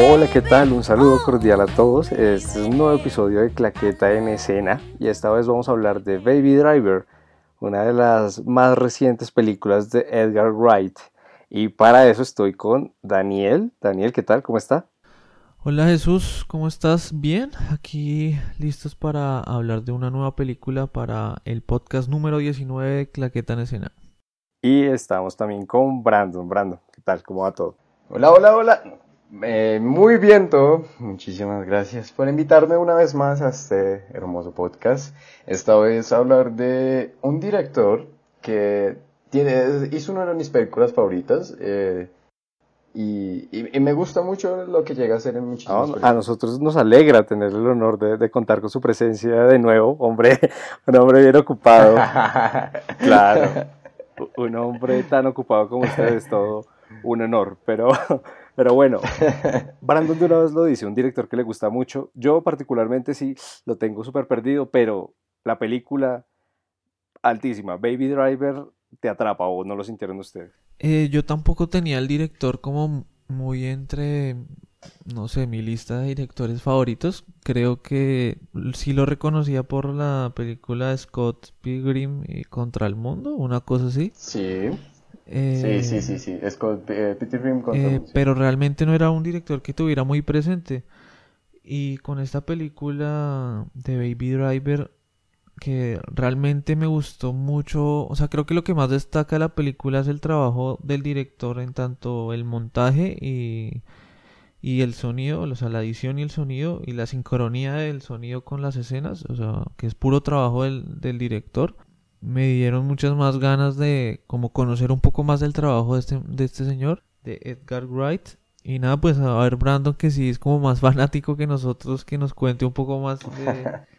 Hola, ¿qué tal? Un saludo cordial a todos. Este es un nuevo episodio de Claqueta en Escena y esta vez vamos a hablar de Baby Driver, una de las más recientes películas de Edgar Wright. Y para eso estoy con Daniel. Daniel, ¿qué tal? ¿Cómo está? Hola Jesús, ¿cómo estás? Bien, aquí listos para hablar de una nueva película para el podcast número 19 de Claqueta en Escena. Y estamos también con Brandon. Brandon, ¿qué tal? ¿Cómo va todo? Hola, hola, hola. Eh, muy bien todo. Muchísimas gracias por invitarme una vez más a este hermoso podcast. Esta vez a hablar de un director que tiene, hizo una de mis películas favoritas. Eh, y, y, me gusta mucho lo que llega a ser en muchísimas A nosotros nos alegra tener el honor de, de, contar con su presencia de nuevo, hombre, un hombre bien ocupado. claro, un hombre tan ocupado como usted es todo un honor, pero, pero bueno, Brandon de una vez lo dice, un director que le gusta mucho. Yo particularmente sí lo tengo súper perdido, pero la película altísima, Baby Driver, te atrapa o no lo sintieron ustedes. Eh, yo tampoco tenía el director como muy entre, no sé, mi lista de directores favoritos. Creo que sí lo reconocía por la película de Scott Pilgrim y Contra el Mundo, una cosa así. Sí. Sí, sí, sí, sí, Scott eh, Pilgrim contra el mundo. Pero realmente no era un director que tuviera muy presente. Y con esta película de Baby Driver que realmente me gustó mucho, o sea, creo que lo que más destaca de la película es el trabajo del director en tanto el montaje y, y el sonido, o sea, la edición y el sonido y la sincronía del sonido con las escenas, o sea, que es puro trabajo del, del director. Me dieron muchas más ganas de como conocer un poco más del trabajo de este, de este señor, de Edgar Wright. Y nada, pues a ver Brandon que sí es como más fanático que nosotros, que nos cuente un poco más de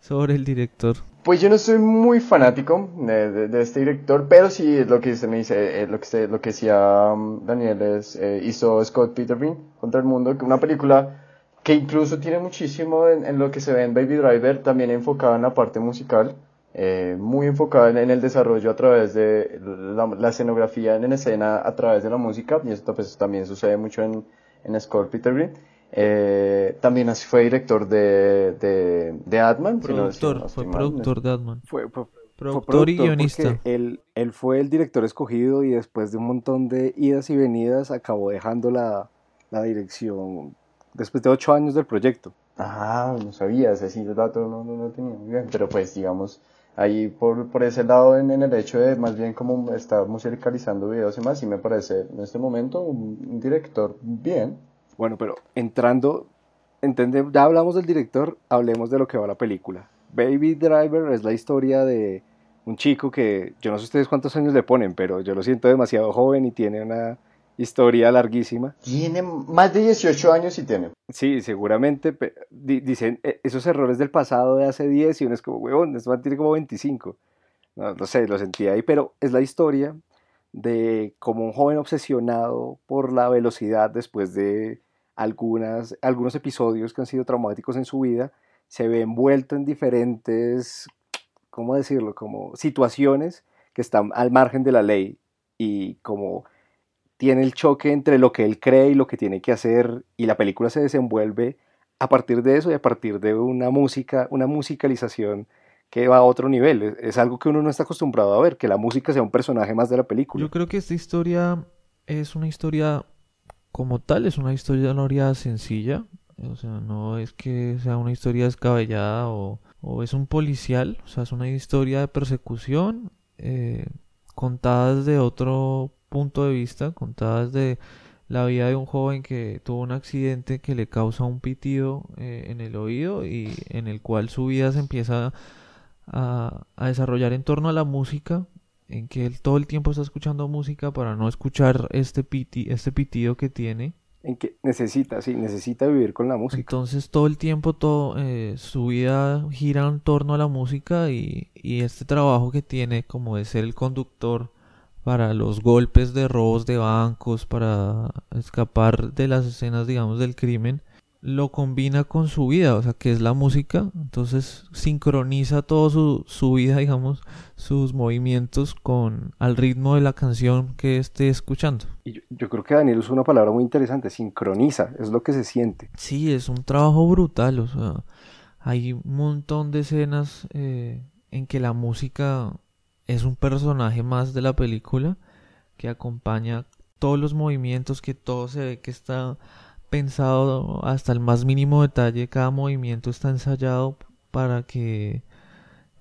sobre el director? Pues yo no soy muy fanático de, de, este director, pero sí lo que usted me dice, eh, lo que usted, lo que decía um, Daniel es eh, hizo Scott Peterson contra el mundo, una película que incluso tiene muchísimo en, en, lo que se ve en Baby Driver, también enfocada en la parte musical, eh, muy enfocada en, en, el desarrollo a través de la, la, escenografía en escena a través de la música, y esto pues también sucede mucho en, en Scott Peterson. Eh, también así fue director de, de, de Atman. Productor, fue productor de Atman. Fue, productor, y guionista. Él, él fue el director escogido y después de un montón de idas y venidas acabó dejando la, la dirección después de ocho años del proyecto. Ah, no sabía, ese sí, dato no, no, no, tenía muy bien, pero pues digamos, ahí por, por ese lado en, en, el hecho de más bien como está musicalizando videos y más, y me parece en este momento un, director bien, bueno, pero entrando, entendemos, ya hablamos del director, hablemos de lo que va la película. Baby Driver es la historia de un chico que, yo no sé ustedes cuántos años le ponen, pero yo lo siento demasiado joven y tiene una historia larguísima. Tiene más de 18 años y tiene. Sí, seguramente. Dicen e, esos errores del pasado de hace 10 y uno es como, huevón, este man tiene como 25. No, no sé, lo sentí ahí, pero es la historia de como un joven obsesionado por la velocidad después de algunas, algunos episodios que han sido traumáticos en su vida, se ve envuelto en diferentes, ¿cómo decirlo?, como situaciones que están al margen de la ley y como tiene el choque entre lo que él cree y lo que tiene que hacer y la película se desenvuelve a partir de eso y a partir de una música, una musicalización que va a otro nivel. Es algo que uno no está acostumbrado a ver, que la música sea un personaje más de la película. Yo creo que esta historia es una historia como tal es una historia sencilla. O sea, no es que sea una historia descabellada o, o es un policial. O sea, es una historia de persecución eh, contada desde otro punto de vista, contada desde la vida de un joven que tuvo un accidente que le causa un pitido eh, en el oído y en el cual su vida se empieza a, a desarrollar en torno a la música en que él todo el tiempo está escuchando música para no escuchar este, piti, este pitido que tiene. En que necesita, sí, necesita vivir con la música. Entonces todo el tiempo todo, eh, su vida gira en torno a la música y, y este trabajo que tiene como de ser el conductor para los golpes de robos de bancos, para escapar de las escenas, digamos, del crimen, lo combina con su vida, o sea, que es la música, entonces sincroniza toda su, su vida, digamos, sus movimientos con al ritmo de la canción que esté escuchando. Y yo, yo creo que Daniel usó una palabra muy interesante, sincroniza, es lo que se siente. Sí, es un trabajo brutal, o sea, hay un montón de escenas eh, en que la música es un personaje más de la película que acompaña todos los movimientos, que todo se ve que está pensado hasta el más mínimo detalle, cada movimiento está ensayado para que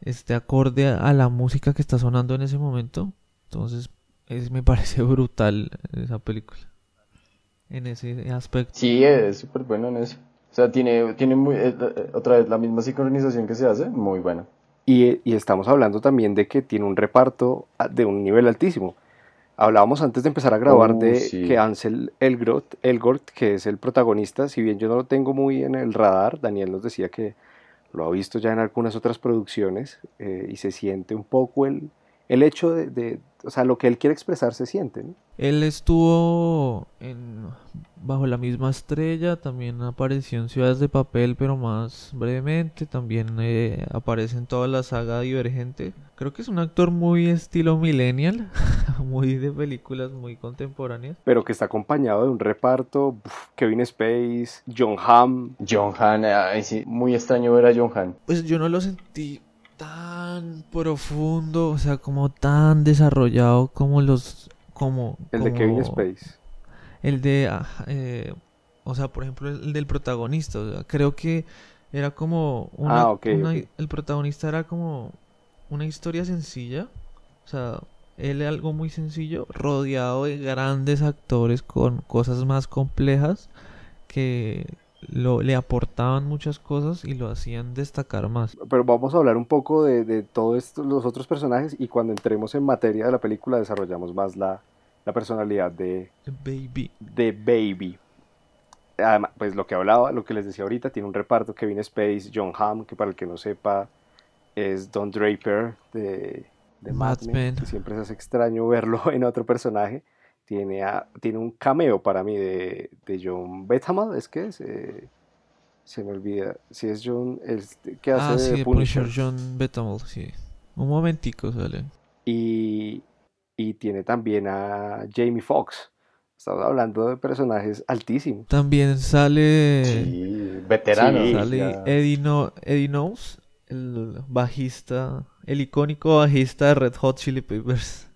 esté acorde a la música que está sonando en ese momento. Entonces, es, me parece brutal esa película en ese aspecto. Sí, es súper bueno en eso. O sea, tiene, tiene muy, eh, eh, otra vez la misma sincronización que se hace, muy buena. Y, y estamos hablando también de que tiene un reparto a- de un nivel altísimo. Hablábamos antes de empezar a grabar Oh, de sí. que Ansel Elgort, Elgort, que es el protagonista, si bien yo no lo tengo muy en el radar, Daniel nos decía que lo ha visto ya en algunas otras producciones eh, y se siente un poco el, el hecho de, de- o sea, lo que él quiere expresar se siente, ¿no? Él estuvo en Bajo la misma estrella, también apareció en Ciudades de Papel, pero más brevemente, también eh, aparece en toda la saga Divergente. Creo que es un actor muy estilo millennial, muy de películas muy contemporáneas. Pero que está acompañado de un reparto, uf, Kevin Space, John Hamm, John sí, muy extraño ver a John Han. Pues yo no lo sentí tan profundo, o sea, como tan desarrollado como los... como... el de Kevin Space. El de, eh, o sea, por ejemplo, el del protagonista. o sea, creo que era como una, Ah, ok, una- ok. el protagonista era como una historia sencilla. O sea, él es algo muy sencillo, rodeado de grandes actores con cosas más complejas que lo, le aportaban muchas cosas y lo hacían destacar más. Pero vamos a hablar un poco de, de todos los otros personajes y cuando entremos en materia de la película desarrollamos más la, la personalidad de, Baby. de Baby. Además, pues lo que hablaba, lo que les decía ahorita, tiene un reparto Kevin Space, John Hamm, que para el que no sepa es Don Draper de, de Mad Mad Men, Men. siempre se hace extraño verlo en otro personaje. Tiene, a- tiene un cameo para mí de, de John Bethama, ¿es que es? Eh, se me olvida. Si es John, el que hace Ah, de sí, de Punisher. Punisher John Bethel, sí. Un momentico sale. Y, y tiene también a Jamie Foxx. Estamos hablando de personajes altísimos. También sale... Sí, veterano. Sí, Sale ya. Eddie, no Eddie Knowles, el bajista, el icónico bajista de Red Hot Chili Peppers.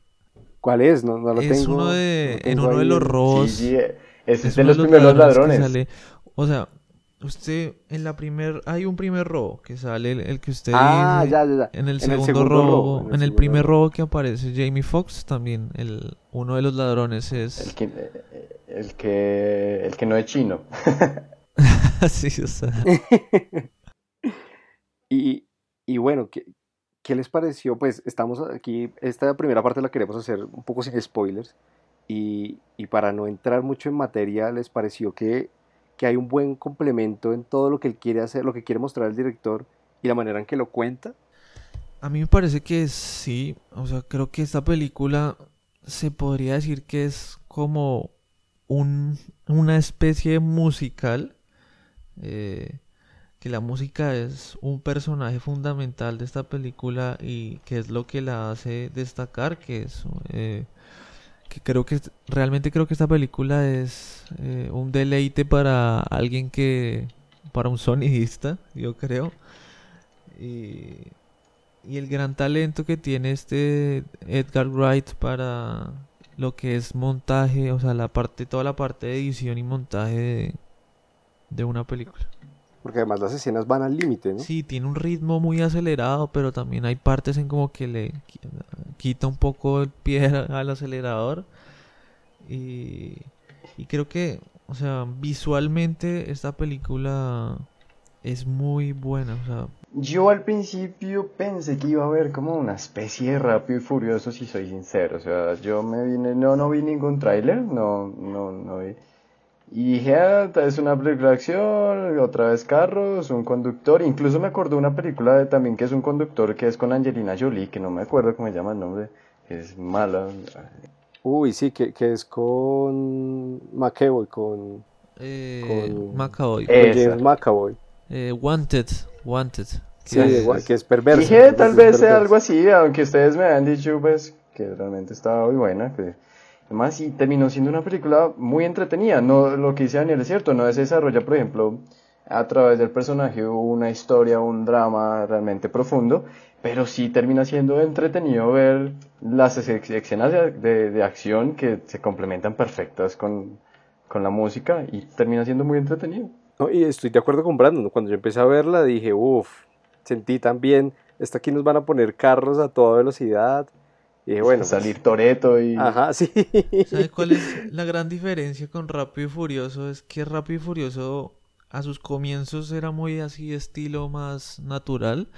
¿Cuál es? No, no lo es tengo. uno de, no en uno de los el- robos. Sí, sí, ese es es de los primeros que ladrones. o sea, usted en la primer, hay un primer robo que sale el, el que usted Ah, dice. ya, ya, ya. En el En segundo, segundo robo, robo, en el, primer robo. robo que aparece Jamie Foxx, también el, uno de los ladrones El es... que, eh, el que, el que no es chino. sí, o sea, Y, y bueno, ¿qué, qué les pareció? Pues estamos aquí, esta primera parte la queremos hacer un poco sin spoilers. Y, para no entrar mucho en materia, ¿les pareció que, que hay un buen complemento en todo lo que él quiere hacer, lo que quiere mostrar el director y la manera en que lo cuenta? A mí me parece que sí, o sea, creo que esta película se podría decir que es como un, una especie musical, eh, que la música es un personaje fundamental de esta película y que es lo que la hace destacar, que es eh, que creo que realmente creo que esta película es eh, un deleite para alguien que para un sonidista, yo creo. Y y el gran talento que tiene este Edgar Wright para lo que es montaje, o sea, la parte, toda la parte de edición y montaje de, de una película. Porque además las escenas van al límite, ¿no? Sí, tiene un ritmo muy acelerado, pero también hay partes en como que le qui- quita un poco el pie al acelerador. Y, y creo que, o sea, visualmente esta película es muy buena, o sea, Yo al principio pensé que iba a haber como una especie de rápido y furioso, si soy sincero. O sea, yo me vine, no, no vi ningún tráiler, no, no, no vi. Y dije, ah, es una película de acción, otra vez carros, un conductor. Incluso me acordé de una película de, también que es un conductor que es con Angelina Jolie, que no me acuerdo cómo se llama el nombre. Es mala. Uy, sí, que, que es con McEvoy, con... eh, Con- McAvoy. Eh, Con James Esa. McAvoy. Eh, Wanted, Wanted. Sí, Que- es perverso. Dije es tal vez sea algo así, aunque ustedes me han dicho pues que realmente estaba muy buena. Que... Además, sí, terminó siendo una película muy entretenida. No, lo que dice Daniel es cierto, no se desarrolla, por ejemplo, a través del personaje una historia, un drama realmente profundo, pero sí termina siendo entretenido ver las escenas de, de- de acción que se complementan perfectas con, con la música y termina siendo muy entretenido. No, y estoy de acuerdo con Brandon. Cuando yo empecé a verla dije, uff, sentí también, esta aquí nos van a poner carros a toda velocidad. Y dije, bueno, pues, salir Toreto y... Ajá, sí. ¿Sabe cuál es la gran diferencia con Rápido y Furioso? Es que Rápido y Furioso a sus comienzos era muy así estilo más natural,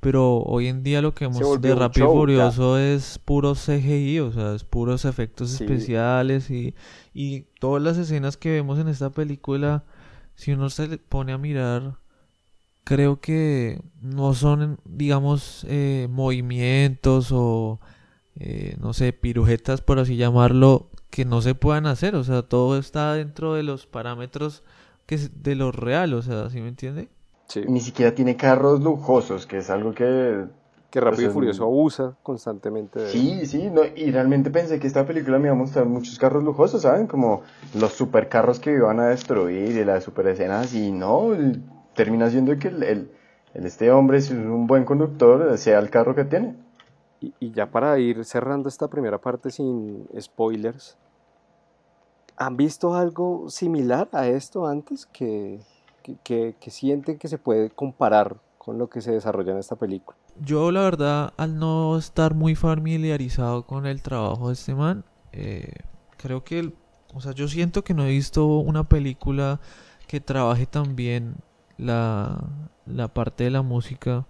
pero hoy en día lo que vemos de Rápido y Furioso es puro CGI, o sea, es puros efectos Sí. especiales y, y todas las escenas que vemos en esta película, si uno se le pone a mirar, creo que no son, digamos, eh, movimientos o, eh, no sé, pirujetas, por así llamarlo, que no se puedan hacer. O sea, todo está dentro de los parámetros que es de lo real, o sea, ¿sí me entiende? Sí, Ni siquiera tiene carros lujosos, que es algo que... que Rápido y Pues, Furioso abusa constantemente de. Sí, sí, no, y realmente pensé que esta película me iba a mostrar muchos carros lujosos, ¿saben? Como los supercarros que iban a destruir y las super escenas, y no, el- termina siendo que el, el- el- este hombre, si es un buen conductor, sea el carro que tiene. Y, ya para ir cerrando esta primera parte sin spoilers, ¿han visto algo similar a esto antes que, que, que- que sienten que se puede comparar con lo que se desarrolla en esta película? Yo, la verdad, al no estar muy familiarizado con el trabajo de este man, eh, creo que, el- o sea, yo siento que no he visto una película que trabaje tan bien la, la parte de la música,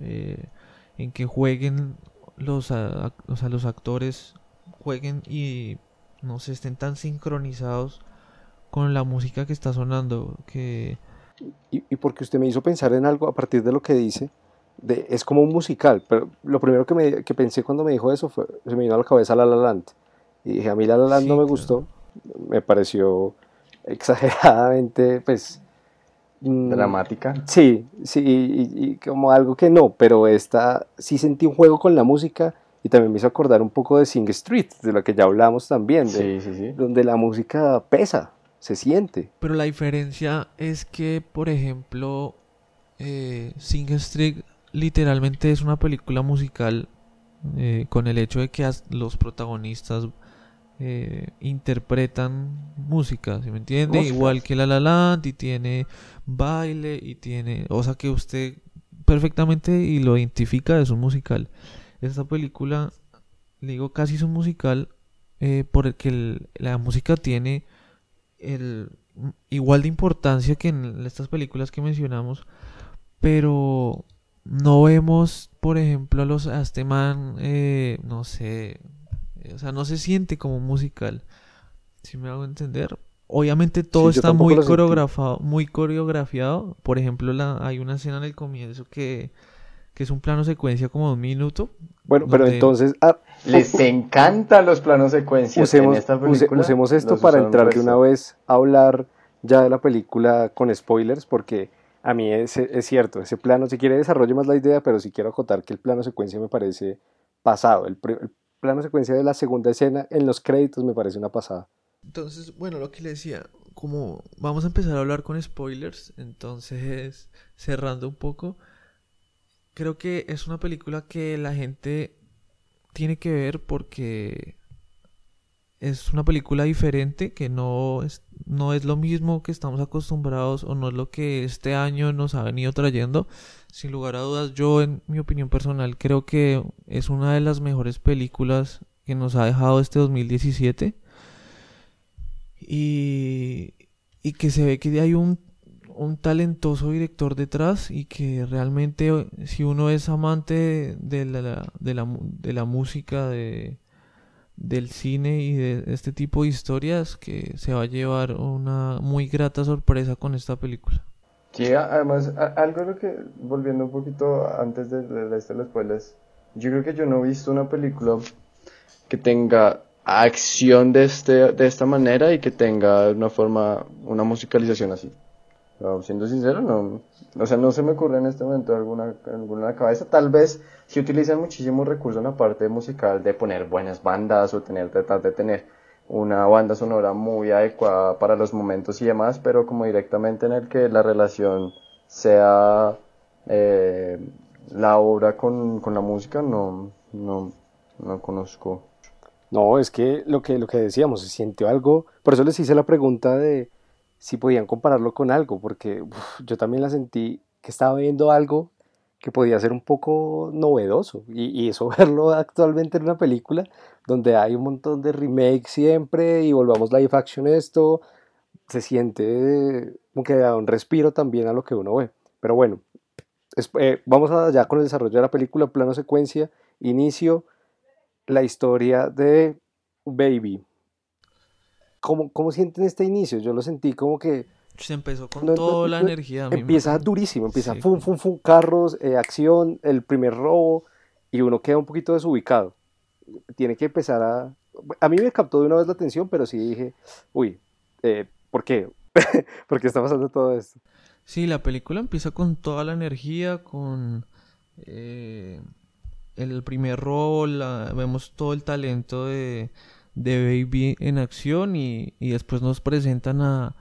eh, en que jueguen los, a- o sea, los actores, jueguen y no se estén tan sincronizados con la música que está sonando, que... Y, y porque usted me hizo pensar en algo a partir de lo que dice, de, es como un musical, pero lo primero que, me, que pensé cuando me dijo eso fue, se me vino a la cabeza La La Land. Y dije, a mí La La Land Sí, no me claro. gustó, me pareció exageradamente, pues... mm, Dramática. Sí, sí, y, y como algo que no, pero esta sí sentí un juego con la música y también me hizo acordar un poco de Sing Street, de lo que ya hablamos también, de- Sí, sí, sí. donde la música pesa, se siente. Pero la diferencia es que, por ejemplo, eh, Sing Street literalmente es una película musical eh, con el hecho de que los protagonistas eh, interpretan música, ¿sí me entiende? Igual que La La Land y tiene baile y tiene, o sea que usted perfectamente y lo identifica es un musical. Esta película, le digo casi es un musical eh, porque el- la música tiene el igual de importancia que en estas películas que mencionamos, pero no vemos, por ejemplo, a los a este man, eh, no sé, o sea, no se siente como un musical. Si me hago entender. Obviamente todo Sí, está muy coreografado, muy coreografiado. Por ejemplo, la, hay una escena en el comienzo que, que es un plano secuencia como de un minuto. Bueno, pero entonces ah, Les encantan los planos secuencias usemos, en esta use- película. usemos esto para entrar de una vez a hablar ya de la película con spoilers, porque a mí es, es cierto, ese plano, si quiere desarrolle más la idea, pero sí quiero acotar que el plano secuencia me parece pasado. El, el plano secuencia de la segunda escena en los créditos me parece una pasada. Entonces, bueno, lo que le decía, como vamos a empezar a hablar con spoilers, entonces, cerrando un poco, creo que es una película que la gente tiene que ver porque es una película diferente, que no es, no es lo mismo que estamos acostumbrados o no es lo que este año nos ha venido trayendo. Sin lugar a dudas, yo en mi opinión personal creo que es una de las mejores películas que nos ha dejado este 2017 y, y que se ve que hay un, un talentoso director detrás y que realmente si uno es amante de la, de la, de la música, de, del cine y de este tipo de historias, que se va a llevar una muy grata sorpresa con esta película. Sí, además, algo de lo que, volviendo un poquito antes de, de, de spoilers, yo creo que yo no he visto una película que tenga acción de, este, de esta manera y que tenga una forma, una musicalización así. Siendo sincero, no, o sea, no se me ocurre en este momento alguna, alguna cabeza. Tal vez si utilizan muchísimos recursos en la parte musical de poner buenas bandas o tener, tratar de tener una banda sonora muy adecuada para los momentos y demás, pero como directamente en el que la relación sea eh, la obra con, con, la música, no, no, no conozco. No, es que lo que, lo que decíamos, se sintió algo, por eso les hice la pregunta de si podían compararlo con algo, porque yo también la sentí que estaba viendo algo que podía ser un poco novedoso y, eso verlo actualmente en una película donde hay un montón de remakes siempre y volvamos live action esto, se siente como que da un respiro también a lo que uno ve. Pero bueno, eh, vamos allá con el desarrollo de la película, plano secuencia, inicio, la historia de Baby. ¿Cómo, ¿Cómo sienten este inicio? Yo lo sentí como que... Se empezó con toda la energía. Empieza durísimo, empieza fum, fum, fum, carros, eh, acción, el primer robo, y uno queda un poquito desubicado. Tiene que empezar a... A mí me captó de una vez la atención, pero sí dije, uy, eh, ¿por qué? ¿Por qué está pasando todo esto? Sí, la película empieza con toda la energía, con... Eh, el primer robo, vemos todo el talento de, de Baby en acción y, y, después nos presentan a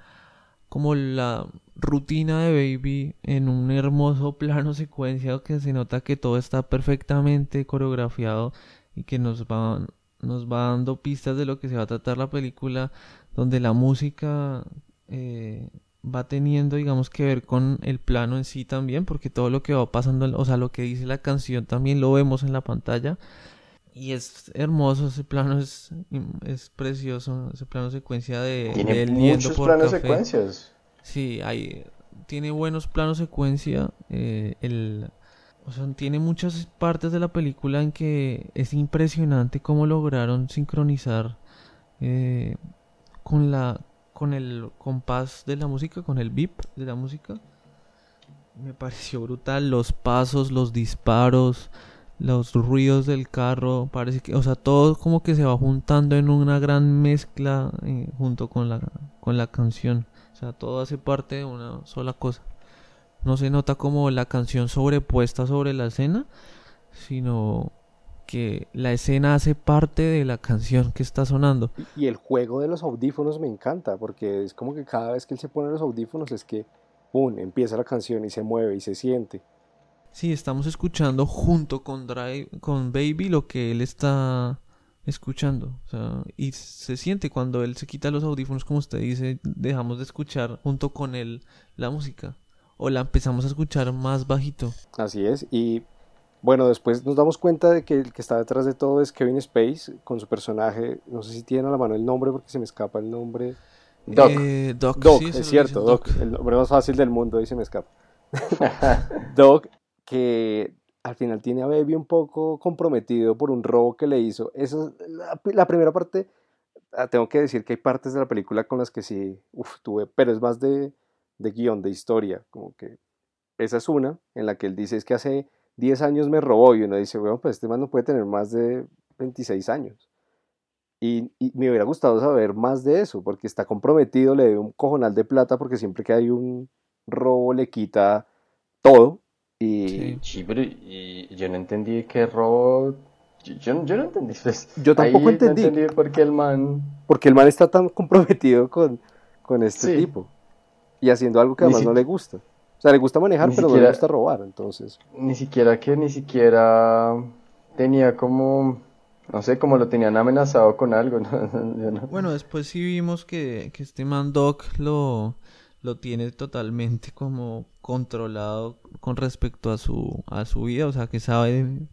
como la rutina de Baby en un hermoso plano secuencia que se nota que todo está perfectamente coreografiado y que nos va, nos va dando pistas de lo que se va a tratar la película donde la música eh, va teniendo, digamos, que ver con el plano en sí también, porque todo lo que va pasando, o sea, lo que dice la canción también lo vemos en la pantalla. Y es hermoso, ese plano es, es precioso, ese plano secuencia de, tiene muchos planos secuencias. Sí, hay, tiene buenos planos secuencia. Eh, el, o sea, tiene muchas partes de la película en que es impresionante cómo lograron sincronizar eh, con la con el compás de la música, con el beep de la música. Me pareció brutal los pasos, los disparos, los ruidos del carro, parece que, o sea, todo como que se va juntando en una gran mezcla eh, junto con la con la canción. O sea, todo hace parte de una sola cosa. No se nota como la canción sobrepuesta sobre la escena, sino que la escena hace parte de la canción que está sonando. Y, el juego de los audífonos me encanta, porque es como que cada vez que él se pone los audífonos es que, ¡pum!, empieza la canción y se mueve y se siente. Sí, estamos escuchando junto con, Drive, con Baby lo que él está escuchando. y se siente cuando él se quita los audífonos, como usted dice, dejamos de escuchar junto con él la música. O la empezamos a escuchar más bajito. Así es, y bueno, después nos damos cuenta de que el que está detrás de todo es Kevin Space con su personaje, no sé si tiene a la mano el nombre porque se me escapa el nombre. Doc. Eh, Doc, Doc es cierto, Doc, el nombre más fácil del mundo y se me escapa. Doc, que al final tiene a Baby un poco comprometido por un robo que le hizo. Esa es la, primera parte. Ah, tengo que decir que hay partes de la película con las que sí, uf, tuve, pero es más de, de guion, de historia. Como que esa es una en la que él dice es que hace 10 años me robó y uno dice, bueno, pues este man no puede tener más de 26 años. Y, me hubiera gustado saber más de eso, porque está comprometido, le debe un cojonal de plata, porque siempre que hay un robo le quita todo. Y... Sí, pero y yo no entendí qué robo... Yo, no entendí. Pues, yo tampoco entendí. por qué el man... Porque el man está tan comprometido con, con este tipo. Y haciendo algo que además no le gusta. O sea, le gusta manejar, pero no le gusta robar, entonces. Ni siquiera que ni siquiera tenía como, no sé, como lo tenían amenazado con algo. Bueno, después sí vimos que, que este man Doc lo, lo tiene totalmente como controlado con respecto a su, a su vida, o sea, que sabe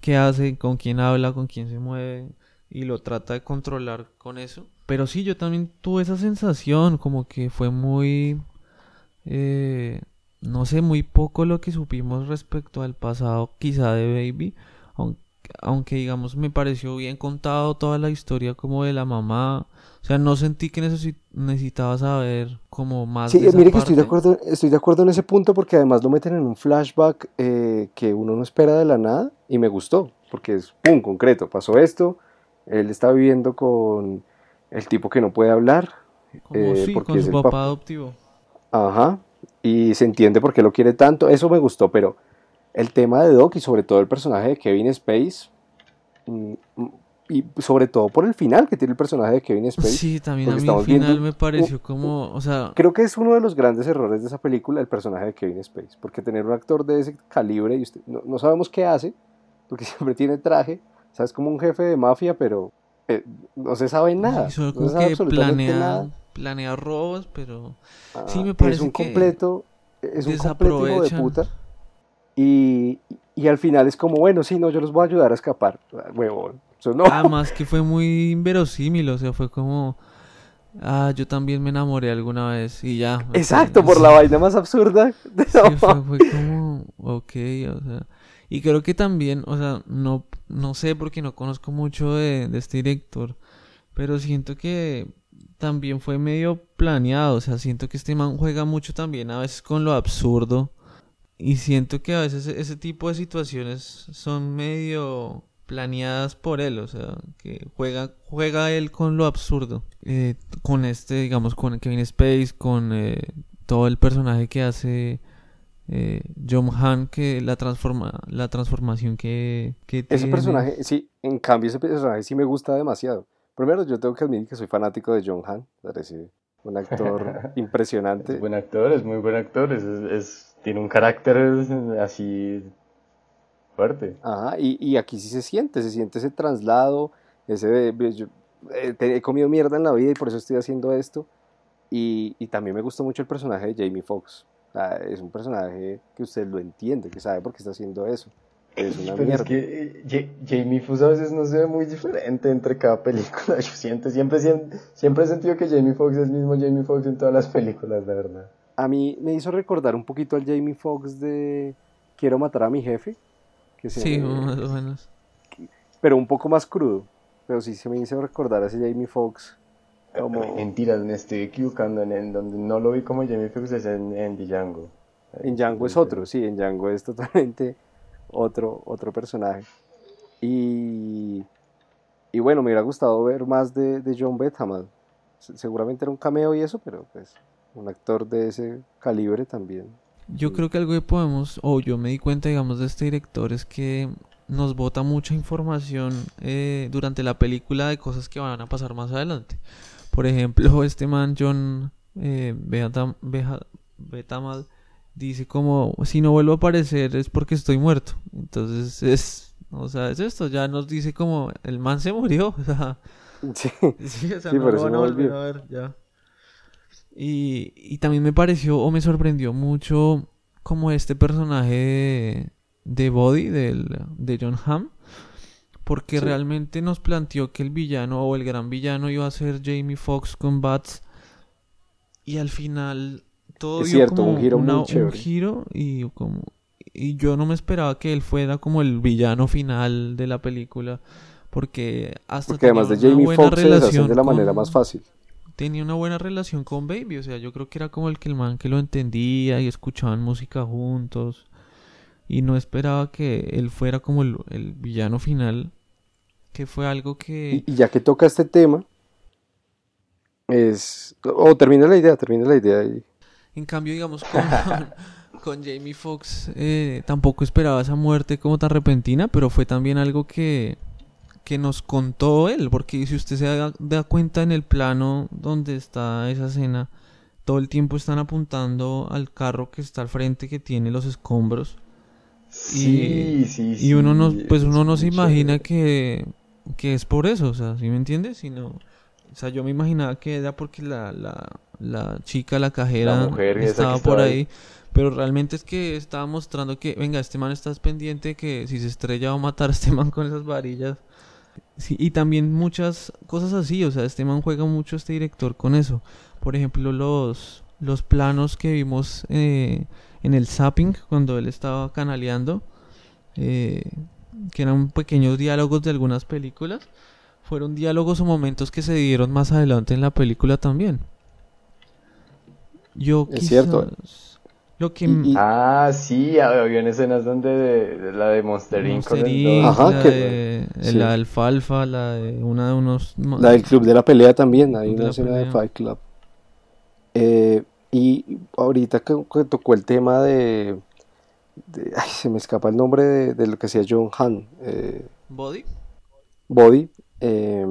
qué hace, con quién habla, con quién se mueve y lo trata de controlar con eso. Pero sí, yo también tuve esa sensación, como que fue muy... Eh, no sé muy poco lo que supimos respecto al pasado quizá de Baby, aunque, digamos me pareció bien contado toda la historia como de la mamá, o sea, no sentí que necesitaba saber como más. Sí, mire que estoy de acuerdo, estoy de acuerdo en ese punto porque además lo meten en un flashback eh, que uno no espera de la nada y me gustó porque es pum concreto, pasó esto Él está viviendo con el tipo que no puede hablar. Eh, sí, porque con es su papá pap- adoptivo. Ajá. Y se entiende por qué lo quiere tanto. Eso me gustó, pero el tema de Doc y sobre todo el personaje de Kevin Space. mm, Y sobre todo por el final que tiene el personaje de Kevin Space. Sí, también a mí el viendo final me un- pareció como, o sea, Creo que es uno de los grandes errores de esa película, el personaje de Kevin Space. Porque tener un actor de ese calibre y usted no, no sabemos qué hace, porque siempre tiene traje. O sea, es como un jefe de mafia, pero eh, no se sabe nada. solo no como se sabe que planea, nada. planea robos, pero Ah, Sí, me es parece un que completo, es un completo de puta. Y, y al final es como, bueno, sí, no, yo los voy a ayudar a escapar. Huevón, no. además que fue muy inverosímil, o sea, fue como, ah, yo también me enamoré alguna vez y ya. Exacto, por la vaina más absurda. Sí, fue, fue como, ok, o sea, y creo que también, o sea, no, no sé porque no conozco mucho de, de este director, pero siento que también fue medio planeado, o sea, siento que este man juega mucho también a veces con lo absurdo y siento que a veces e- ese tipo de situaciones son medio planeadas por él, o sea, que juega, juega él con lo absurdo, eh, con este, digamos, con Kevin Space, con eh, todo el personaje que hace eh, John Han, que la transforma, la transformación que, que Ese tiene. personaje, sí, en cambio ese personaje sí me gusta demasiado. Primero, yo tengo que admitir que soy fanático de John Han, parece un actor impresionante. Es buen actor, es muy buen actor, es- tiene un carácter así fuerte. Ajá, y, y aquí sí se siente, se siente ese traslado, ese yo, eh, he comido mierda en la vida y por eso estoy haciendo esto. Y, y también me gustó mucho el personaje de Jamie Foxx. O sea, es un personaje que usted lo entiende, que sabe por qué está haciendo eso. Es una Pero es mierda. que eh, Ja- Jamie Foxx a veces no se ve muy diferente entre cada película. Yo siento, siempre, siempre, siempre he sentido que Jamie Foxx es el mismo Jamie Foxx en todas las películas, la verdad. A mí me hizo recordar un poquito al Jamie Foxx de Quiero matar a mi jefe. Que se- Sí, más o menos. pero un poco más crudo. Pero sí se me hizo recordar a ese Jamie Foxx. Como Mentiras, me estoy equivocando. En, en donde no lo vi como Jamie Foxx es en, en Django. En Django es otro, sí, en Django es totalmente otro, otro personaje. Y, y bueno, me hubiera gustado ver más de, de John Betham. Se- Seguramente era un cameo y eso, pero pues un actor de ese calibre también. Yo creo que algo que podemos, o yo me di cuenta, digamos, de este director es que nos bota mucha información eh, durante la película de cosas que van a pasar más adelante. Por ejemplo, este man John eh, Bethamel dice como si no vuelvo a aparecer es porque estoy muerto. Entonces es, o sea, es esto, ya nos dice como el man se murió, o sea, Sí, Sí, o sea, Sí, no a no volvió. a ver ya. Y, y también me pareció o me sorprendió mucho como este personaje de, de Body del, de John Hamm. Porque Sí. realmente nos planteó que el villano o el gran villano iba a ser Jamie Foxx con Bats. Y al final todo Es dio cierto, como un giro muy un giro y como y yo no me esperaba que él fuera como el villano final de la película porque hasta porque además de Jamie Foxx se de la manera con- más fácil. Tenía una buena relación con Baby, o sea, yo creo que era como el que el man que lo entendía y escuchaban música juntos y no esperaba que él fuera como el, el villano final, que fue algo que Y, y ya que toca este tema, es... O termina la idea, termina la idea. Y... en cambio digamos con, con Jamie Foxx eh, tampoco esperaba esa muerte como tan repentina, pero fue también algo que que nos contó él, porque si usted se da, da cuenta en el plano donde está esa escena, todo el tiempo están apuntando al carro que está al frente que tiene los escombros. Sí, sí, sí. Y uno no, pues es uno no se imagina que, que es por eso, o sea, ¿sí me entiendes? Sino, o sea, yo me imaginaba que era porque la, la, la chica, la cajera, La mujer esa que estaba estaba por ahí. ahí. Pero realmente es que estaba mostrando que, venga, este man estás pendiente que si se estrella va a matar a este man con esas varillas. Sí, y también muchas cosas así, o sea, este man juega mucho este director con eso. Por ejemplo, los, los planos que vimos eh, en el zapping cuando él estaba canaleando, eh, que eran pequeños diálogos de algunas películas, fueron diálogos o momentos que se dieron más adelante en la película también. Yo Es cierto. Lo que Y- y- Ah, sí, había escenas donde de- la de Monster Inc. Ajá, la que- de sí. la alfalfa, la de una de unos La del club de la pelea también, hay de una escena de pelea. Fight Club. Eh, y ahorita que, que tocó el tema de, de- Ay, se me escapa el nombre de, de lo que hacía John Han, eh, Body. Body. eh,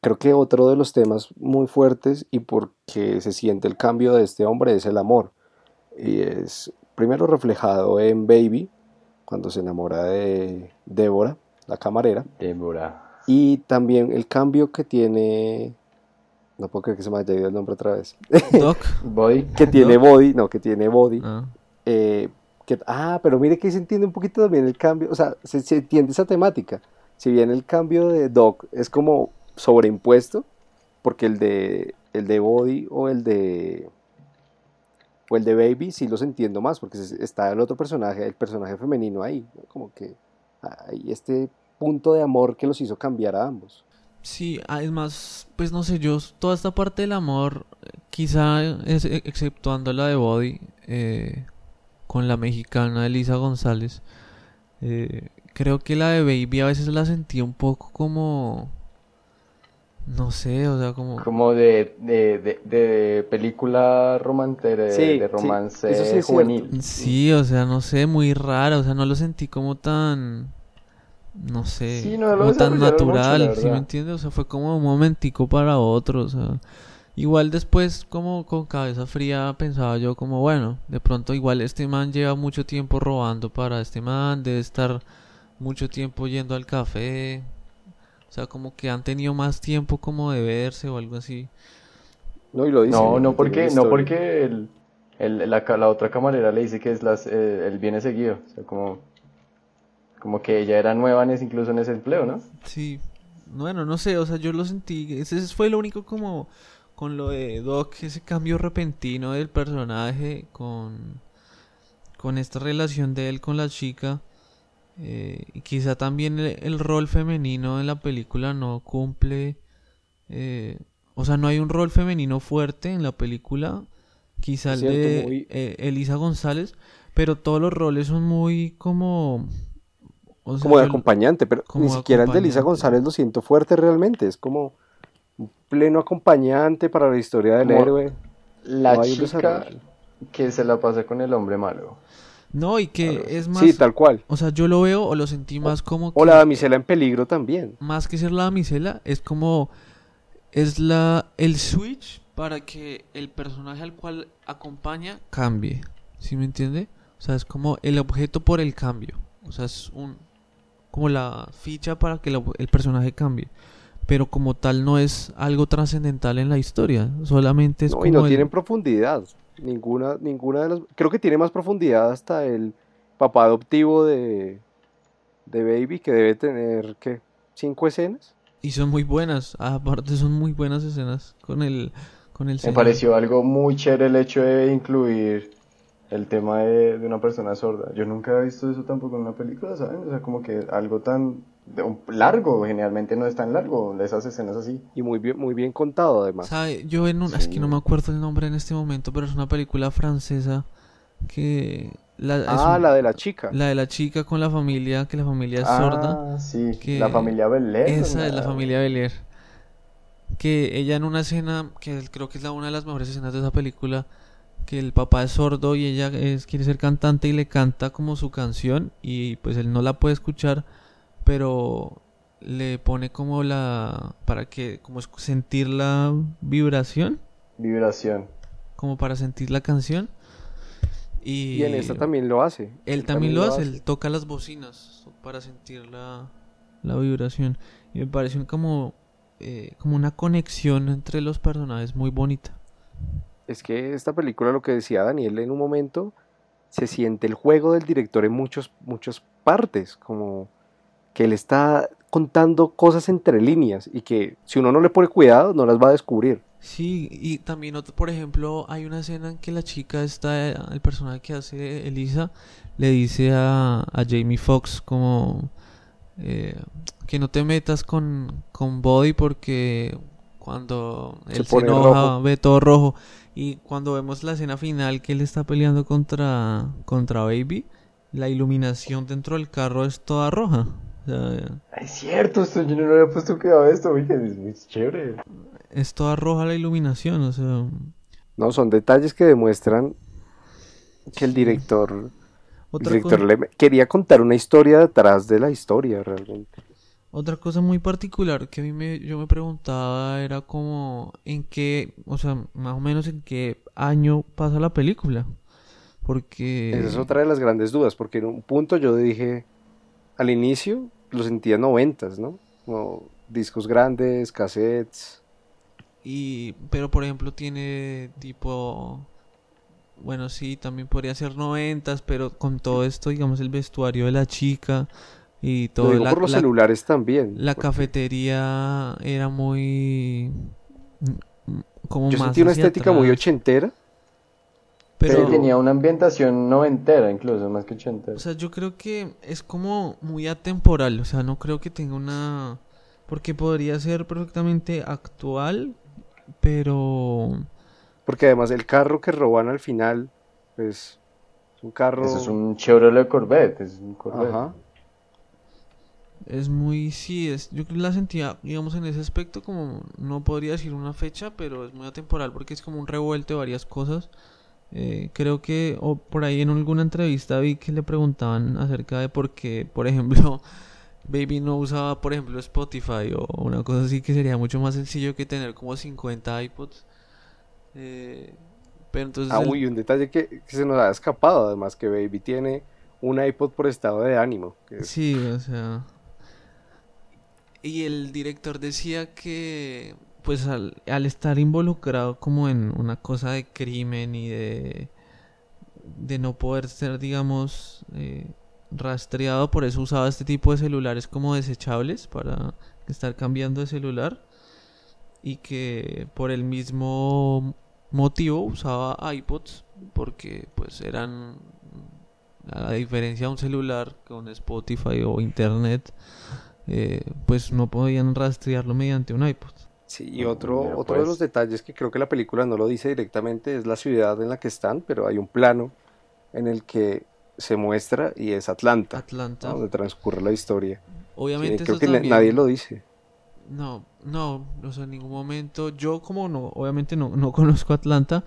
creo que otro de los temas muy fuertes y porque se siente el cambio de este hombre es el amor. Y es primero reflejado en Baby, cuando se enamora de Débora, la camarera. Débora. Y también el cambio que tiene. No puedo creer que se me haya ido el nombre otra vez. Doc. Body. que tiene Body, no, que tiene Body. Ah. eh, que, ah, pero mire que se entiende un poquito también el cambio. O sea, se, se entiende esa temática. Si bien el cambio de Doc es como sobreimpuesto, porque el de, el de Body o el de. O el de Baby sí los entiendo más, porque está el otro personaje, el personaje femenino ahí. ¿no? Como que hay este punto de amor que los hizo cambiar a ambos. Sí, además, pues no sé, yo toda esta parte del amor, quizá es, e- exceptuando la de Body, eh, con la mexicana Elisa González, eh, creo que la de Baby a veces la sentía un poco como, no sé, o sea, como, Como de, de, de, de película romantera, de, Sí, de sí, romance eso sí es juvenil. sí, o sea, no sé, muy rara, o sea, no lo sentí como tan, no sé, Sí, no lo como tan desarrollaron mucho, natural, ¿sí me entiendes? O sea, fue como un momentico para otro, o sea, igual después como con cabeza fría pensaba yo como, bueno, de pronto igual este man lleva mucho tiempo robando para este man, debe estar mucho tiempo yendo al café, sea, como que han tenido más tiempo como de verse o algo así. No, y lo dice. No, no porque, no porque el, el- la, otra camarera le dice que es las, eh, él viene seguido. O sea, como, como que ella era nueva en ese, incluso en ese empleo, ¿no? Sí, bueno, no sé, o sea, yo lo sentí, ese fue lo único como con lo de Doc, ese cambio repentino del personaje con, con esta relación de él con la chica. Eh, y quizá también el, el rol femenino en la película no cumple, eh, o sea, no hay un rol femenino fuerte en la película, quizá el Cierto, de muy- eh, Elisa González, pero todos los roles son muy como... o sea, como de yo- acompañante, pero como ni siquiera el de Lisa acompañante. González lo siento fuerte realmente, es como un pleno acompañante para la historia del Como héroe. La No chica que se la pasa con el hombre malo. No, y que es más... Sí, tal cual. O sea, yo lo veo o lo sentí más como O que... la damisela en peligro también. Más que ser la damisela, es como... Es la... El switch para que el personaje al cual acompaña cambie. ¿Sí me entiende? O sea, es como el objeto por el cambio. O sea, es un... Como la ficha para que el personaje cambie. Pero como tal no es algo trascendental en la historia. Solamente es No, como y no el- tienen profundidad. Ninguna, ninguna de las. Creo que tiene más profundidad hasta el papá adoptivo de, de Baby, que debe tener, ¿qué? ¿Cinco escenas? Y son muy buenas. Aparte son muy buenas escenas con el... Con el Me señor. pareció algo muy chévere el hecho de incluir el tema de, de una persona sorda. Yo nunca he visto eso tampoco en una película, ¿saben? O sea, como que algo tan largo, generalmente no es tan largo, de esas escenas así. Y muy bien, muy bien contado, además. ¿Sabe? Yo en. Es que no me acuerdo el nombre en este momento, pero es una película francesa que... La, es Ah, un- la de la chica. la de la chica con la familia, que la familia es sorda. Ah, sí, que- la familia Belair. Esa es la familia Belier. Que ella en una escena, que creo que es la, una de las mejores escenas de esa película, que el papá es sordo y ella es, quiere ser cantante y le canta como su canción y pues él no la puede escuchar, pero le pone como la... para que, como es- sentir la vibración, Vibración. como para sentir la canción. Y, Y en esta también lo hace. él también lo hace, él toca las bocinas para sentir la, la vibración. Y me parece como, eh, como una conexión entre los personajes muy bonita. Es que esta película, lo que decía Daniel en un momento, se siente el juego del director en muchos, muchas partes, como que él está contando cosas entre líneas y que si uno no le pone cuidado no las va a descubrir. Sí, y también, otro- por ejemplo, hay una escena en que la chica está, el personaje que hace Elisa, le dice a, a Jamie Foxx como eh, que no te metas con, con Body porque cuando él se, enoja, ve todo rojo. Y cuando vemos la escena final que él está peleando contra, contra Baby, la iluminación dentro del carro es toda roja. Es cierto, esto, yo no le había puesto cuidado a esto, es muy chévere. Es toda roja la iluminación, o sea... No, son detalles que demuestran que el director, director quería contar una historia detrás de la historia realmente. Otra cosa muy particular que a mí me, yo me preguntaba era como en qué, o sea, más o menos en qué año pasa la película. Porque... Esa es otra de las grandes dudas, porque en un punto yo dije, al inicio lo sentía noventas, ¿no? Como discos grandes, cassettes. Y, pero por ejemplo tiene tipo, bueno, sí, también podría ser noventas, pero con todo esto, digamos, el vestuario de la chica, y todo. Lo por los celulares también. La cafetería era muy. Mm, como Yo sentí una estética muy ochentera. Pero tenía una ambientación noventera, incluso, más que ochentera. O sea, yo creo que es como muy atemporal. O sea, no creo que tenga una. Porque podría ser perfectamente actual, pero. Porque además el carro que roban al final, pues. Es un carro. Eso es un Chevrolet Corvette. Es un Corvette. Ajá. Es muy, sí, es, yo la sentía, digamos, en ese aspecto como, no podría decir una fecha, pero es muy atemporal porque es como un revuelto de varias cosas. Eh, creo que, o por ahí en alguna entrevista vi que le preguntaban acerca de por qué, por ejemplo, Baby no usaba, por ejemplo, Spotify o una cosa así que sería mucho más sencillo que tener como 50 iPods. Eh, pero entonces... Ah, uy, un detalle que, que, se nos ha escapado, además que Baby tiene un iPod por estado de ánimo. Que... Sí, o sea... Y el director decía que, pues al, estar involucrado como en una cosa de crimen y de, de no poder ser, digamos, eh, rastreado, por eso usaba este tipo de celulares como desechables para estar cambiando de celular y que por el mismo motivo usaba iPods porque pues eran a la diferencia de un celular con Spotify o internet eh, pues no podían rastrearlo mediante un iPod. Sí, y otro, otro de los pues. detalles que creo que la película no lo dice directamente es la ciudad en la que están, pero hay un plano en el que se muestra y es Atlanta, Atlanta. donde transcurre la historia. Obviamente creo que nadie lo dice. No, no, o sea, en ningún momento. Yo como no, obviamente no, no conozco Atlanta,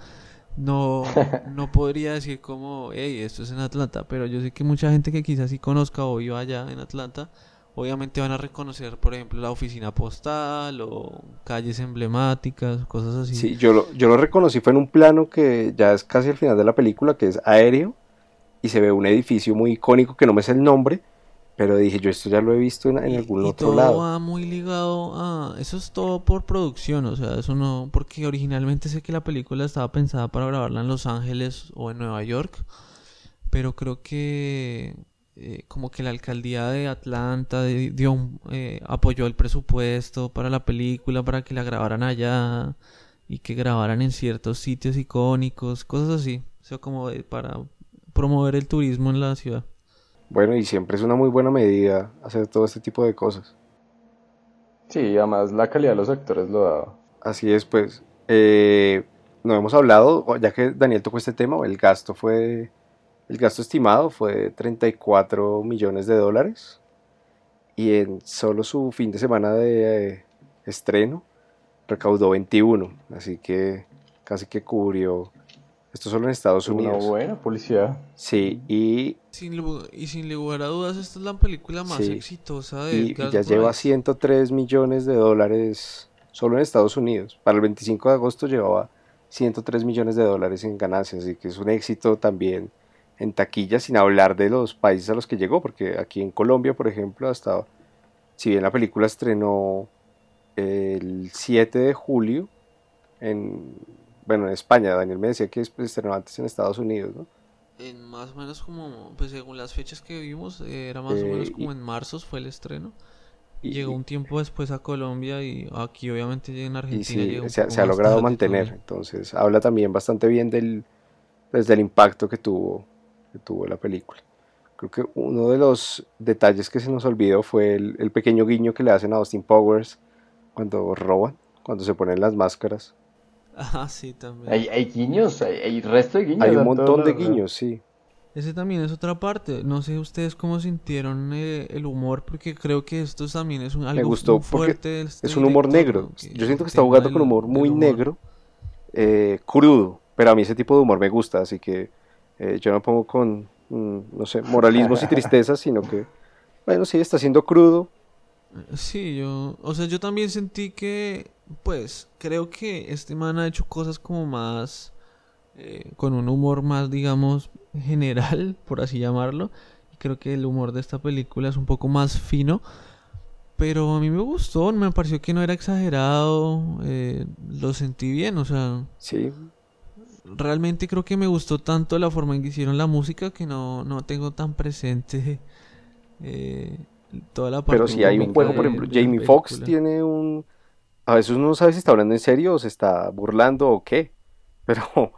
no, no podría decir como, hey, esto es en Atlanta, pero yo sé que mucha gente que quizás sí conozca o viva allá en Atlanta, obviamente van a reconocer, por ejemplo, la oficina postal o calles emblemáticas, cosas así. Sí, yo lo, yo lo reconocí, fue en un plano que ya es casi al final de la película, que es aéreo, y se ve un edificio muy icónico que no me sé el nombre, pero dije, yo esto ya lo he visto en, algún otro todo lado. va muy ligado a... Eso es todo por producción, o sea, eso no... Porque originalmente sé que la película estaba pensada para grabarla en Los Ángeles o en Nueva York, pero creo que eh, como que la alcaldía de Atlanta dio eh, apoyó el presupuesto para la película para que la grabaran allá y que grabaran en ciertos sitios icónicos, cosas así, o sea, como para promover el turismo en la ciudad. Bueno, y siempre es una muy buena medida hacer todo este tipo de cosas. Sí, además la calidad de los actores lo da. Así es, pues. Eh, no hemos hablado, ya que Daniel tocó este tema, el gasto fue el gasto estimado fue 34 millones de dólares y en solo su fin de semana de eh, estreno recaudó 21, así que casi que cubrió esto solo en Estados Unidos. Una buena publicidad. Sí, y... Sin, y sin lugar a dudas, esta es la película más exitosa de Y, y ya lleva 103 millones de dólares solo en Estados Unidos. Para el 25 de agosto llevaba 103 millones de dólares en ganancias, así que es un éxito también en taquilla, sin hablar de los países a los que llegó, porque aquí en Colombia, por ejemplo, hasta, si bien la película estrenó el 7 de julio, en, bueno, en España, Daniel me decía que estrenó antes en Estados Unidos, ¿no? En más o menos como, pues según las fechas que vimos, eh, era más o menos eh, como en marzo fue el estreno. Y, Llegó un tiempo después a Colombia y aquí obviamente en Argentina. Y se, se, ha logrado mantener, entonces habla también bastante bien del, pues, del impacto que tuvo que tuvo la película. Creo que uno de los detalles que se nos olvidó fue el, pequeño guiño que le hacen a Austin Powers cuando roban cuando se ponen las máscaras. Ah, sí, también. Hay, hay guiños, hay, hay resto de guiños. Hay un montón de los- guiños, sí. Ese también es otra parte. No sé ustedes cómo sintieron eh, el humor, porque creo que esto también es un, algo gustó muy porque fuerte este Es un humor negro. Yo siento el que está jugando con humor muy humor. negro, eh, crudo, pero a mí ese tipo de humor me gusta, así que eh, yo no pongo con, mm, no sé, moralismos y tristezas, sino que, bueno, sí, está siendo crudo. Sí, yo, o sea, yo también sentí que, pues, creo que este man ha hecho cosas como más, eh, con un humor más, digamos, general, por así llamarlo. Y creo que el humor de esta película es un poco más fino. Pero a mí me gustó, me pareció que no era exagerado, eh, lo sentí bien, o sea, Sí, realmente creo que me gustó tanto la forma en que hicieron la música que no, no tengo tan presente eh, toda la parte pero si hay un juego, por ejemplo, Jamie Foxx tiene un... A veces uno no sabe si está hablando en serio o se está burlando o qué, pero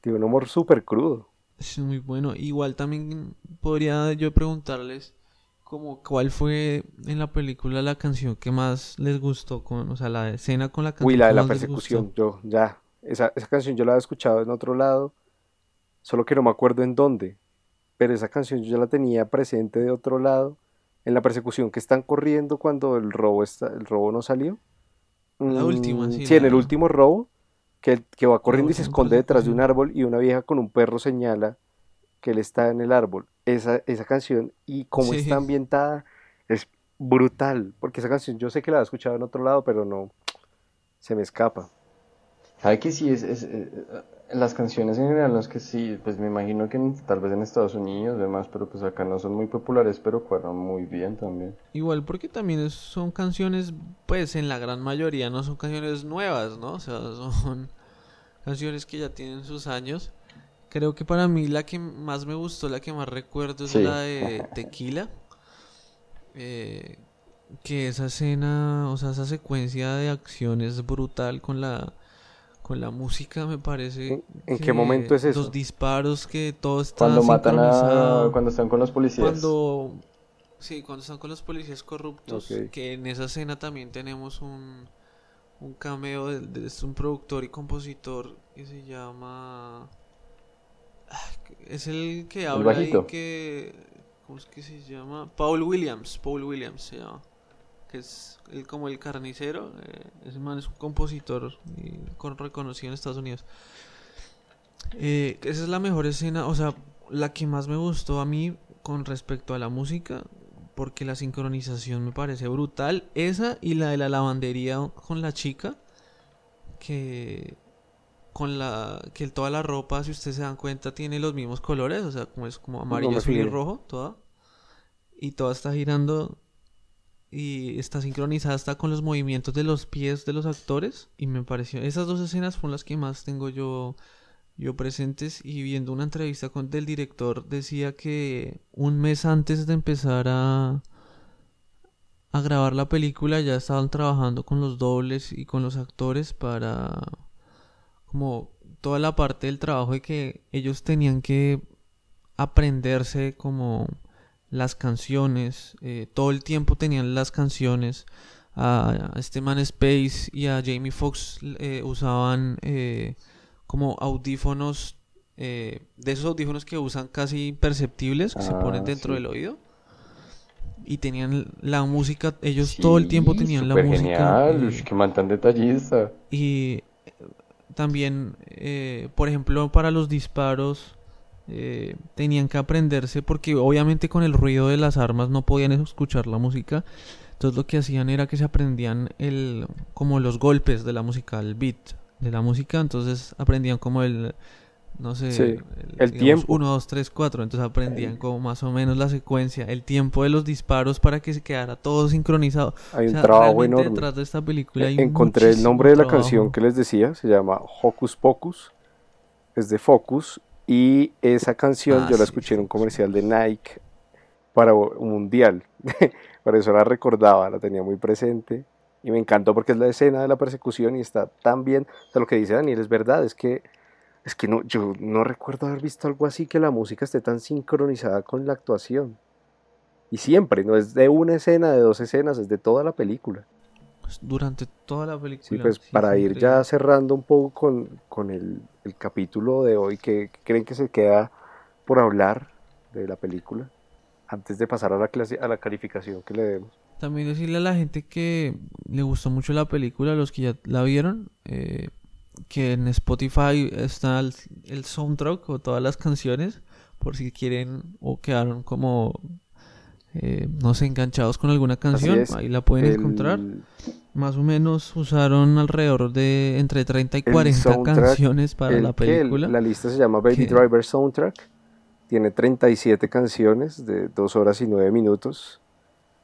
tiene un humor súper crudo. Es muy bueno. Igual también podría yo preguntarles como cuál fue en la película la canción que más les gustó, con, o sea, la escena con la canción Uy, la de la persecución, yo ya, esa, esa canción yo la había escuchado en otro lado, solo que no me acuerdo en dónde, pero esa canción yo ya la tenía presente de otro lado, en la persecución que están corriendo cuando el robo está, el robo no salió. La última, Mm, sí, Sí, en el último robo, que, que va corriendo y se última esconde detrás de un árbol y una vieja con un perro señala que él está en el árbol. Esa, esa canción y cómo Sí. está ambientada es brutal, porque esa canción yo sé que la he escuchado en otro lado, pero no, se me escapa. ¿Sabe que sí? Es, es, eh, eh, las canciones en general, es que sí, pues me imagino que en- tal vez en Estados Unidos, demás, pero pues acá no son muy populares, pero cuadran muy bien también. Igual porque también son canciones, pues en la gran mayoría no son canciones nuevas, ¿no? O sea, son canciones que ya tienen sus años. Creo que para mí la que más me gustó, la que más recuerdo es Sí. la de Tequila. Eh, que esa escena, o sea, esa secuencia de acción es brutal con la con la música, me parece. ¿En- qué que momento es eso? Los disparos, que todo está Cuando matan a... cuando están con los policías. Cuando. Sí, cuando están con los policías corruptos. Ok. Que en esa escena también tenemos un. Un cameo de, un productor y compositor que se llama. Es el que habla ahí bajito. que. ¿Cómo es que se llama? Paul Williams. Paul Williams se llama. Que es el, como el carnicero. eh, ese man es un compositor y con, reconocido en Estados Unidos. Eh, esa es la mejor escena, o sea, la que más me gustó a mí con respecto a la música, porque la sincronización me parece brutal. Esa y la de la lavandería con la chica, que con la que toda la ropa, si ustedes se dan cuenta, tiene los mismos colores, o sea, como es como amarillo, azul y rojo, toda. Y toda está girando y está sincronizada hasta con los movimientos de los pies de los actores y me pareció esas dos escenas fueron las que más tengo yo yo presentes y viendo una entrevista con del director decía que un mes antes de empezar a a grabar la película ya estaban trabajando con los dobles y con los actores para como toda la parte del trabajo de que ellos tenían que aprenderse como las canciones, eh, todo el tiempo tenían las canciones. A, a este man Space y a Jamie Foxx eh, usaban eh, como audífonos, eh, de esos audífonos que usan casi imperceptibles, que se Ah, ponen dentro sí. del oído. Y tenían la música, ellos todo el tiempo tenían la música. genial, man tan detallista. y también, eh, por ejemplo, para los disparos, eh, tenían que aprenderse porque obviamente con el ruido de las armas no podían escuchar la música. Entonces lo que hacían era que se aprendían el, como los golpes de la música, el beat de la música. Entonces aprendían como el, no sé, Sí, el tiempo. 1, 2, 3, 4. Entonces aprendían como más o menos la secuencia, el tiempo de los disparos para que se quedara todo sincronizado. Hay O un sea, trabajo enorme. detrás de esta película hay Encontré el nombre de la trabajo. canción que les decía, se llama Hocus Pocus, es de Focus, y esa canción Ah, yo la sí, escuché en un comercial de Nike para un mundial, por eso la recordaba, la tenía muy presente, y me encantó porque es la escena de la persecución y está tan bien, o sea, lo que dice Daniel es verdad, es que, es que no, yo no recuerdo haber visto algo así que la música esté tan sincronizada con la actuación. Y siempre, no es de una escena, de dos escenas, es de toda la película. durante toda la película. Sí, pues para ir ya cerrando un poco con, con el, el, capítulo de hoy, que creen que se queda por hablar de la película? Antes de pasar a la, clase, a la calificación que le demos. También decirle a la gente que le gustó mucho la película, los que ya la vieron, eh, que en Spotify está el, el soundtrack o todas las canciones, por si quieren o quedaron como eh, no sé, enganchados con alguna canción, ahí la pueden encontrar. Más o menos usaron alrededor de entre 30 y 40 canciones para la película. la lista se llama Baby Driver Soundtrack. Tiene 37 canciones de 2 horas y 9 minutos.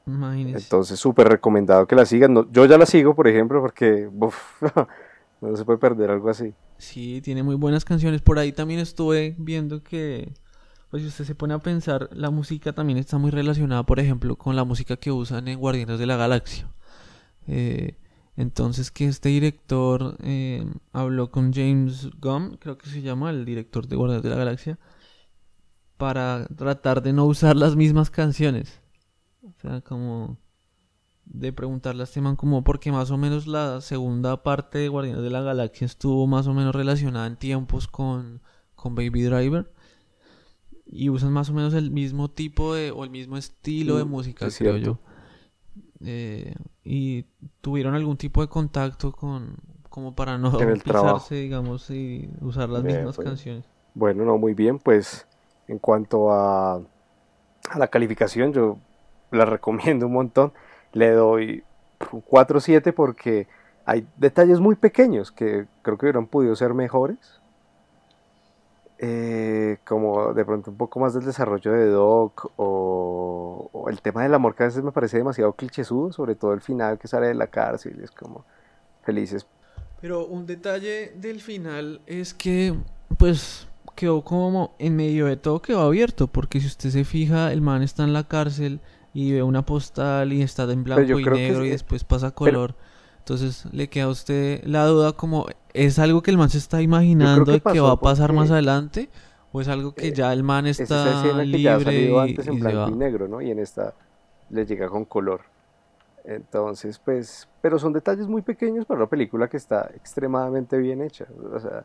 Imagínense. Entonces, súper recomendado que la sigan. yo ya la sigo, por ejemplo, porque no se puede perder algo así. Sí, tiene muy buenas canciones. Por ahí también estuve viendo que pues si usted se pone a pensar, la música también está muy relacionada, por ejemplo, con la música que usan en Guardianes de la Galaxia. Eh, entonces que este director eh, habló con James Gunn, creo que se llama, el director de Guardianes de la Galaxia, para tratar de no usar las mismas canciones. O sea, como de preguntarle a este man como porque más o menos la segunda parte de Guardianes de la Galaxia estuvo más o menos relacionada en tiempos con, con Baby Driver y usan más o menos el mismo tipo de o el mismo estilo de música, creo yo. Eh, y tuvieron algún tipo de contacto con como para no pisarse, digamos, y usar las mismas pues. canciones. Bueno, no, muy bien, pues en cuanto a, a la calificación, yo la recomiendo un montón. Le doy un 4-7 porque hay detalles muy pequeños que creo que hubieran podido ser mejores eh, como de pronto un poco más del desarrollo de Doc o, el tema del amor que a veces me parece demasiado clichésudo, sobre todo el final que sale de la cárcel y es como felices. Pero un detalle del final es que pues quedó como en medio de todo quedó abierto, porque si usted se fija, el man está en la cárcel y ve una postal y está en blanco y negro y después pasa color. Entonces le queda a usted la duda como, ¿es algo que el man se está imaginando que, va a pasar más adelante? ¿O es algo que eh, ya el man está libre ya ha antes en blanco y negro, ¿no? Y en esta le llega con color. Entonces, pues, pero son detalles muy pequeños para una película que está extremadamente bien hecha. O sea,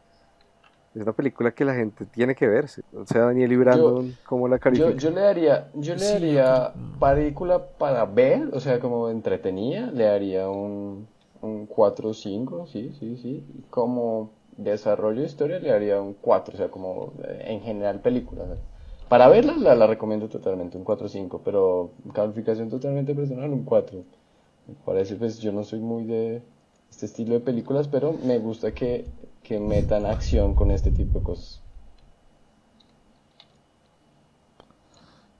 es una película que la gente tiene que verse. O sea, Daniel y Brandon, ¿cómo la califica? Yo, le daría, yo le daría película para ver, o sea, como entretenida, le daría un un 4 o 5, sí, sí, sí. Como desarrollo de historia le haría un 4, o sea, como eh, en general película. Para verla la, recomiendo totalmente, un 4 o 5, pero calificación totalmente personal, un 4. Me parece, pues yo no soy muy de este estilo de películas, pero me gusta que, que metan acción con este tipo de cosas.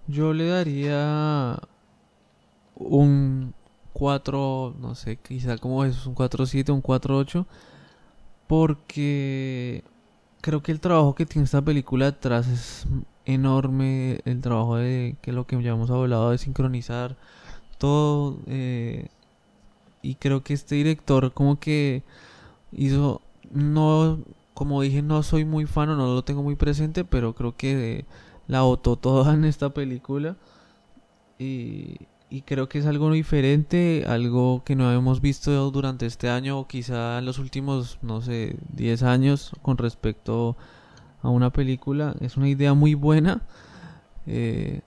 Yo le daría un 4, no sé, quizá como es un 4-7, un 4-8, porque creo que el trabajo que tiene esta película detrás es enorme, el trabajo de que lo que ya hemos hablado de sincronizar todo, eh, y creo que este director como que hizo, no, como dije, no soy muy fan o no lo tengo muy presente, pero creo que la votó toda en esta película. Y, y creo que es algo diferente, algo que no hemos visto durante este año o quizá en los últimos, no sé, 10 años con respecto a una película. Es una idea muy buena eh,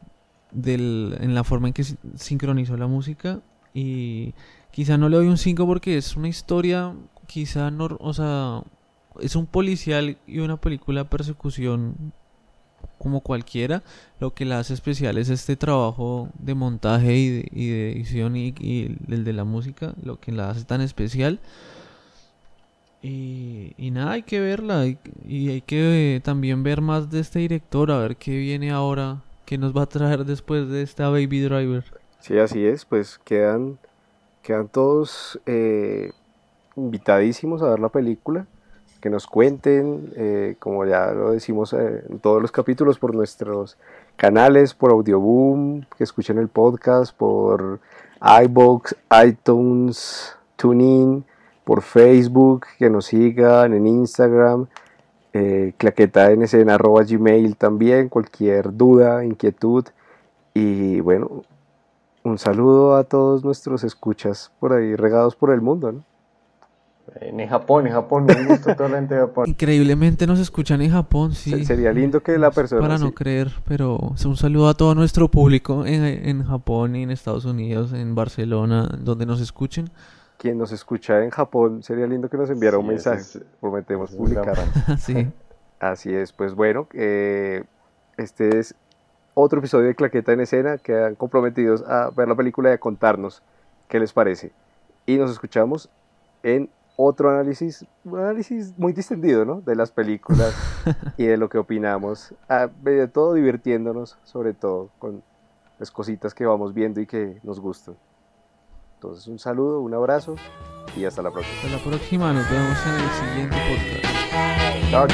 del, en la forma en que sincronizó la música y quizá no le doy un 5 porque es una historia, quizá no, o sea, es un policial y una película de persecución como cualquiera, lo que la hace especial es este trabajo de montaje y de, edición y, el de la música, lo que la hace tan especial. Y, nada, hay que verla y, hay que también ver más de este director, a ver qué viene ahora, qué nos va a traer después de esta Baby Driver. Sí, así es, pues quedan, quedan todos eh, invitadísimos a ver la película que nos cuenten, eh, como ya lo decimos eh, en todos los capítulos, por nuestros canales, por Audioboom, que escuchen el podcast, por iBox, iTunes, TuneIn, por Facebook, que nos sigan en Instagram, eh, claqueta en arroba gmail también, cualquier duda, inquietud. Y bueno, un saludo a todos nuestros escuchas por ahí regados por el mundo, ¿no? En Japón, en Japón, un gusto toda la gente de Japón. Increíblemente nos escuchan en Japón, sí. Se- Sería lindo que la persona... Para no sí, creer, pero un saludo a todo nuestro público en, en Japón y en Estados Unidos, en Barcelona, donde nos escuchen. quien nos escucha en Japón, sería lindo que nos enviara un Sí, mensaje. es- Prometemos es publicar. sí. Así es, pues bueno, eh, este es otro episodio de Claqueta en Escena. Quedan comprometidos a ver la película y a contarnos qué les parece. Y nos escuchamos en otro análisis, un análisis muy distendido, ¿no? De las películas y de lo que opinamos. Ah, de todo divirtiéndonos, sobre todo con las cositas que vamos viendo y que nos gustan. Entonces, un saludo, un abrazo y hasta la próxima. Hasta la próxima, nos vemos en el siguiente podcast. Chao,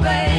chao.